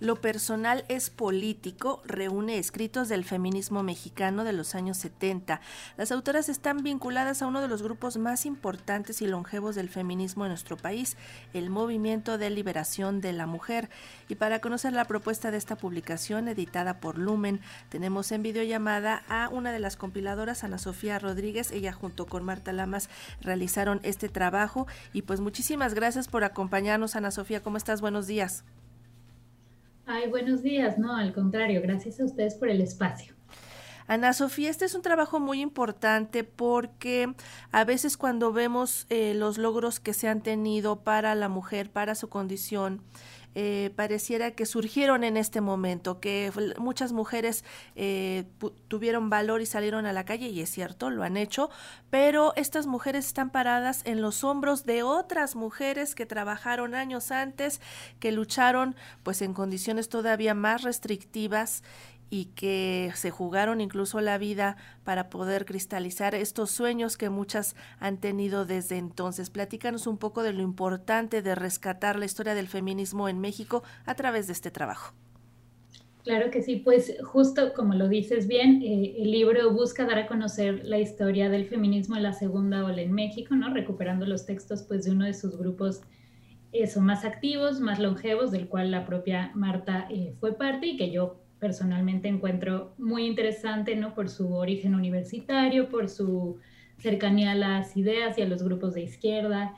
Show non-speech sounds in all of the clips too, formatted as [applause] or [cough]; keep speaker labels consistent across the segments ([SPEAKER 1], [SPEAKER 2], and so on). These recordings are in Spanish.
[SPEAKER 1] Lo personal es político reúne escritos del feminismo mexicano de los años 70. Las autoras están vinculadas a uno de los grupos más importantes y longevos del feminismo en nuestro país, el Movimiento de Liberación de la Mujer. Y para conocer la propuesta de esta publicación editada por Lumen, tenemos en videollamada a una de las compiladoras, Ana Sofía Rodríguez. Ella junto con Marta Lamas realizaron este trabajo. Y pues muchísimas gracias por acompañarnos, Ana Sofía. ¿Cómo estás? Buenos días.
[SPEAKER 2] Ay, buenos días. No, al contrario, gracias a ustedes por el espacio.
[SPEAKER 1] Ana Sofía, este es un trabajo muy importante porque a veces cuando vemos eh, los logros que se han tenido para la mujer, para su condición, eh, pareciera que surgieron en este momento, que muchas mujeres eh, tuvieron valor y salieron a la calle, y es cierto, lo han hecho, pero estas mujeres están paradas en los hombros de otras mujeres que trabajaron años antes, que lucharon pues en condiciones todavía más restrictivas y que se jugaron incluso la vida para poder cristalizar estos sueños que muchas han tenido desde entonces. Platícanos un poco de lo importante de rescatar la historia del feminismo en México a través de este trabajo.
[SPEAKER 2] Claro que sí, pues justo como lo dices bien, eh, el libro busca dar a conocer la historia del feminismo en la segunda ola en México, ¿no? Recuperando los textos pues de uno de sus grupos eso, más activos, más longevos, del cual la propia Marta eh, fue parte y que yo personalmente encuentro muy interesante, ¿no? Por su origen universitario, por su cercanía a las ideas y a los grupos de izquierda,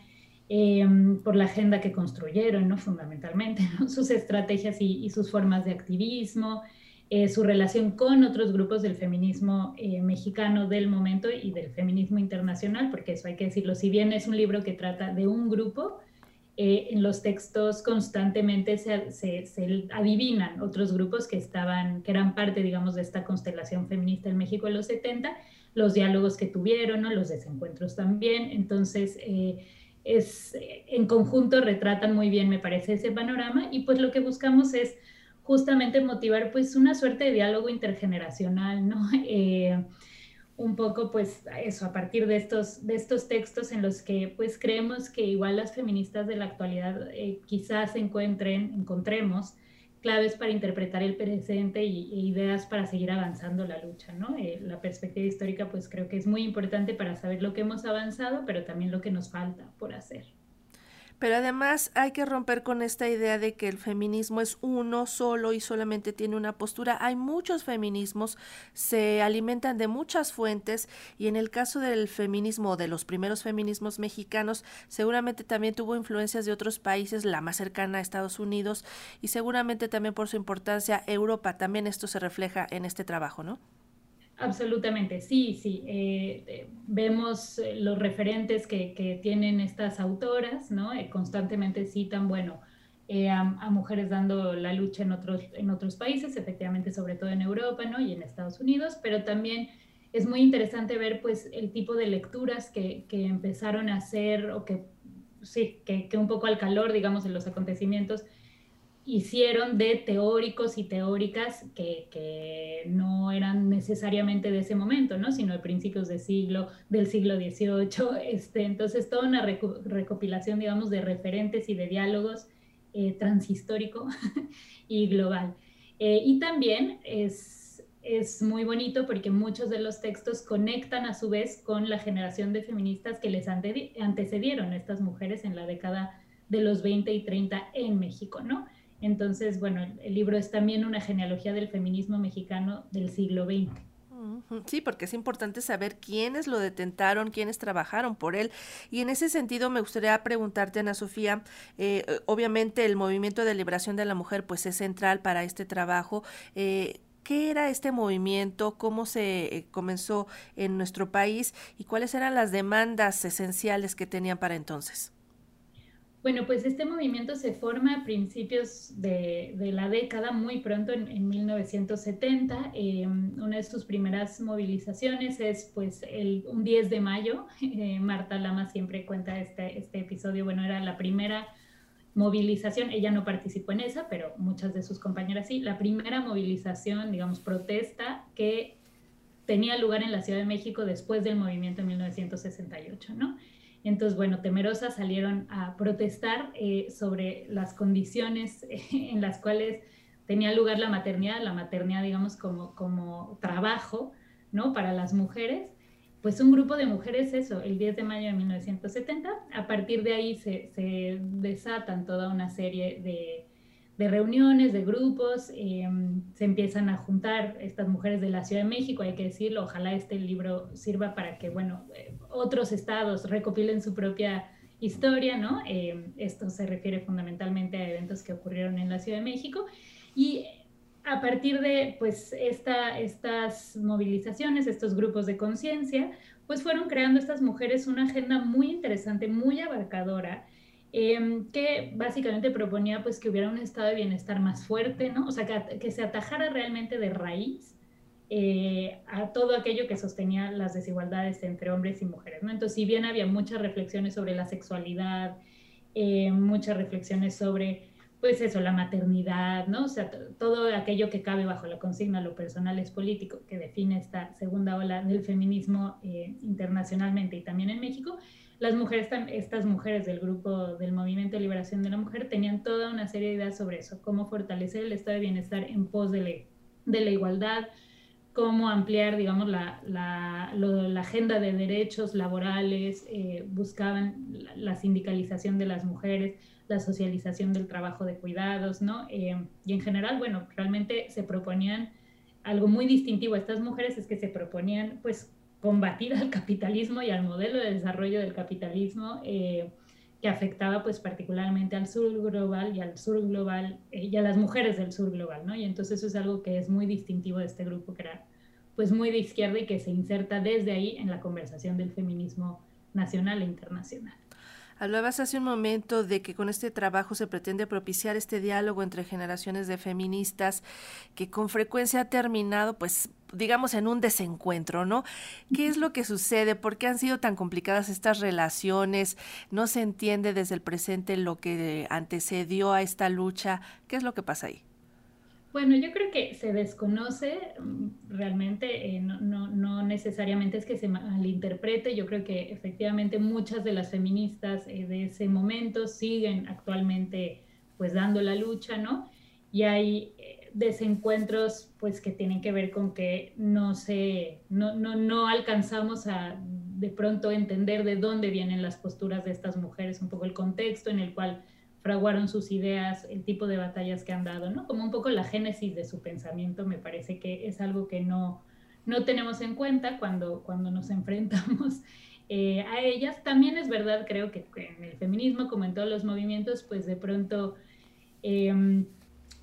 [SPEAKER 2] em, por la agenda que construyeron, ¿no? Fundamentalmente, Sus estrategias y, sus formas de activismo, eh, su relación con otros grupos del feminismo eh, mexicano del momento y del feminismo internacional, porque eso hay que decirlo, si bien es un libro que trata de un grupo, eh, en los textos constantemente se, se, adivinan otros grupos que estaban, que eran parte, digamos, de esta constelación feminista en México en los 70, los diálogos que tuvieron, ¿no? los desencuentros también. Entonces, eh, es, en conjunto retratan muy bien, me parece, ese panorama y pues lo que buscamos es justamente motivar pues una suerte de diálogo intergeneracional, ¿no? [laughs] Eh, un poco pues eso, a partir de estos, de estos textos en los que pues creemos que igual las feministas de la actualidad eh, quizás encuentren, encontremos claves para interpretar el presente y, e ideas para seguir avanzando la lucha, ¿no? Eh, la perspectiva histórica pues creo que es muy importante para saber lo que hemos avanzado, pero también lo que nos falta por hacer.
[SPEAKER 1] Pero además hay que romper con esta idea de que el feminismo es uno solo y solamente tiene una postura. Hay muchos feminismos, se alimentan de muchas fuentes y en el caso del feminismo, de los primeros feminismos mexicanos, seguramente también tuvo influencias de otros países, la más cercana a Estados Unidos y seguramente también por su importancia Europa. También esto se refleja en este trabajo, ¿no?
[SPEAKER 2] Absolutamente, sí, sí. Eh, eh, vemos eh, los referentes que, tienen estas autoras, ¿no? constantemente citan, bueno, a, mujeres dando la lucha en otros, en otros países, efectivamente, sobre todo en Europa, ¿no? Y en Estados Unidos, pero también es muy interesante ver, pues, el tipo de lecturas que, empezaron a hacer o que, sí, que, que un poco al calor, digamos, de los acontecimientos, hicieron de teóricos y teóricas que, que, no eran necesariamente de ese momento, ¿no? sino de principios de siglo, del siglo XVIII. [laughs] Este, entonces, toda una recopilación, digamos, de referentes y de diálogos eh, transhistórico [laughs] y global. Eh, y también es, es muy bonito porque muchos de los textos conectan a su vez con la generación de feministas que les antecedieron a estas mujeres en la década de los 20 y 30 en México, ¿no? Entonces, bueno, el libro es también una genealogía del feminismo mexicano del siglo XX.
[SPEAKER 1] Sí, porque es importante saber quiénes lo detentaron, quiénes trabajaron por él. Y en ese sentido me gustaría preguntarte, Ana Sofía, eh, obviamente el movimiento de liberación de la mujer pues es central para este trabajo. Eh, ¿Qué era este movimiento? ¿Cómo se eh, comenzó en nuestro país? ¿Y cuáles eran las demandas esenciales que tenían para entonces?
[SPEAKER 2] Bueno, pues este movimiento se forma a principios de, la década, muy pronto, en, 1970. Eh, una de sus primeras movilizaciones es pues el, un 10 de mayo. [laughs] Eh, Marta Lama siempre cuenta este, este episodio. Bueno, era la primera movilización, ella no participó en esa, pero muchas de sus compañeras sí. La primera movilización, digamos, protesta que tenía lugar en la Ciudad de México después del movimiento de 1968, ¿no? Entonces, bueno, temerosas salieron a protestar eh, sobre las condiciones [laughs] en las cuales tenía lugar la maternidad, la maternidad, digamos, como, como trabajo, ¿no? Para las mujeres. Pues un grupo de mujeres, eso, el 10 de mayo de 1970, a partir de ahí se, se desatan toda una serie de, de reuniones, de grupos, em, se empiezan a juntar estas mujeres de la Ciudad de México, hay que decirlo, ojalá este libro sirva para que, bueno, eh, otros estados recopilen su propia historia, ¿no? Em, esto se refiere fundamentalmente a eventos que ocurrieron en la Ciudad de México y a partir de, pues, esta, estas movilizaciones, estos grupos de conciencia, pues fueron creando estas mujeres una agenda muy interesante, muy abarcadora, Em, que básicamente proponía pues que hubiera un estado de bienestar más fuerte, ¿no? O sea, que, se atajara realmente de raíz eh, a todo aquello que sostenía las desigualdades entre hombres y mujeres. Entonces, si bien había muchas reflexiones sobre la sexualidad, eh, muchas reflexiones sobre, pues eso, la maternidad, ¿no? O sea, todo aquello que cabe bajo la consigna lo personal es político, que define esta segunda ola del feminismo eh, internacionalmente y también en México, las mujeres, estas mujeres del grupo del Movimiento de Liberación de la Mujer tenían toda una serie de ideas sobre eso, cómo fortalecer el estado de bienestar en pos de la, de la igualdad, cómo ampliar, digamos, la, la, la agenda de derechos laborales, eh, buscaban la, sindicalización de las mujeres, la socialización del trabajo de cuidados, ¿no? Eh, y en general, bueno, realmente se proponían algo muy distintivo a estas mujeres, es que se proponían, pues, combatir al capitalismo y al modelo de desarrollo del capitalismo eh, que afectaba pues particularmente al sur global y al sur global eh, y a las mujeres del sur global, ¿no? Y entonces eso es algo que es muy distintivo de este grupo que era pues muy de izquierda y que se inserta desde ahí en la conversación del feminismo nacional e internacional.
[SPEAKER 1] Hablabas hace un momento de que con este trabajo se pretende propiciar este diálogo entre generaciones de feministas que con frecuencia ha terminado, pues, digamos, en un desencuentro, ¿no? ¿Qué es lo que sucede? ¿Por qué han sido tan complicadas estas relaciones? ¿No se entiende desde el presente lo que antecedió a esta lucha? ¿Qué es lo que pasa ahí?
[SPEAKER 2] Bueno, yo creo que se desconoce mm, realmente, eh, no, no, necesariamente es que se malinterprete, yo creo que efectivamente muchas de las feministas eh, de ese momento siguen actualmente pues dando la lucha, ¿no? Y hay eh, desencuentros pues que tienen que ver con que no se, no, no, no alcanzamos a de pronto entender de dónde vienen las posturas de estas mujeres, un poco el contexto en el cual fraguaron sus ideas, el tipo de batallas que han dado, ¿no? Como un poco la génesis de su pensamiento, me parece que es algo que no, no tenemos en cuenta cuando, cuando nos [laughs] enfrentamos eh, a ellas. También es verdad, creo que en el feminismo, como en todos los movimientos, pues de pronto em,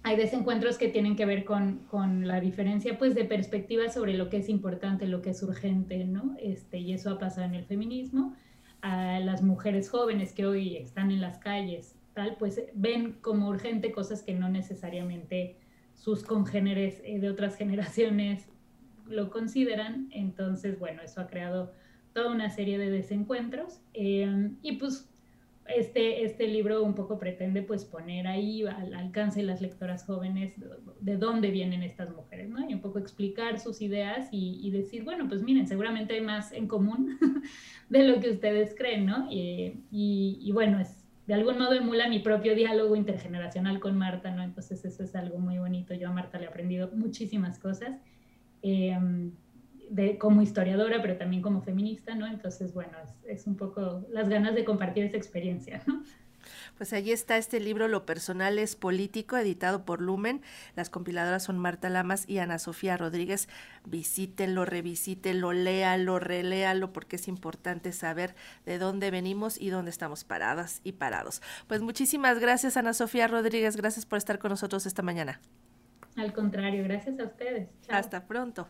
[SPEAKER 2] hay desencuentros que tienen que ver con, con, la diferencia pues de perspectiva sobre lo que es importante, lo que es urgente, ¿no? Este, y eso ha pasado en el feminismo. A las mujeres jóvenes que hoy están en las calles pues ven como urgente cosas que no necesariamente sus congéneres eh, de otras [laughs] generaciones lo consideran. Entonces, bueno, eso ha creado toda una serie de desencuentros. Em, y pues este, este libro un poco pretende pues poner ahí al alcance de las lectoras jóvenes de, dónde vienen estas mujeres, ¿no? Y un poco explicar sus ideas y, decir, bueno, pues miren, seguramente hay más en común [laughs] de lo que ustedes creen, ¿no? y, y bueno, es, de algún modo emula mi propio diálogo intergeneracional con Marta, ¿no? Entonces eso es algo muy bonito. Yo a Marta le he aprendido muchísimas cosas, em, de, como historiadora, pero también como feminista, ¿no? Entonces, bueno, es, es un poco las ganas de compartir esa experiencia, ¿no?
[SPEAKER 1] Pues allí está este libro, Lo personal es político, editado por Lumen. Las compiladoras son Marta Lamas y Ana Sofía Rodríguez. Visítenlo, revisítenlo, léalo, reléalo, porque es importante saber de dónde venimos y dónde estamos paradas y parados. Pues muchísimas gracias, Ana Sofía Rodríguez. Gracias por estar con nosotros esta mañana.
[SPEAKER 2] Al contrario, gracias a ustedes.
[SPEAKER 1] Hasta pronto.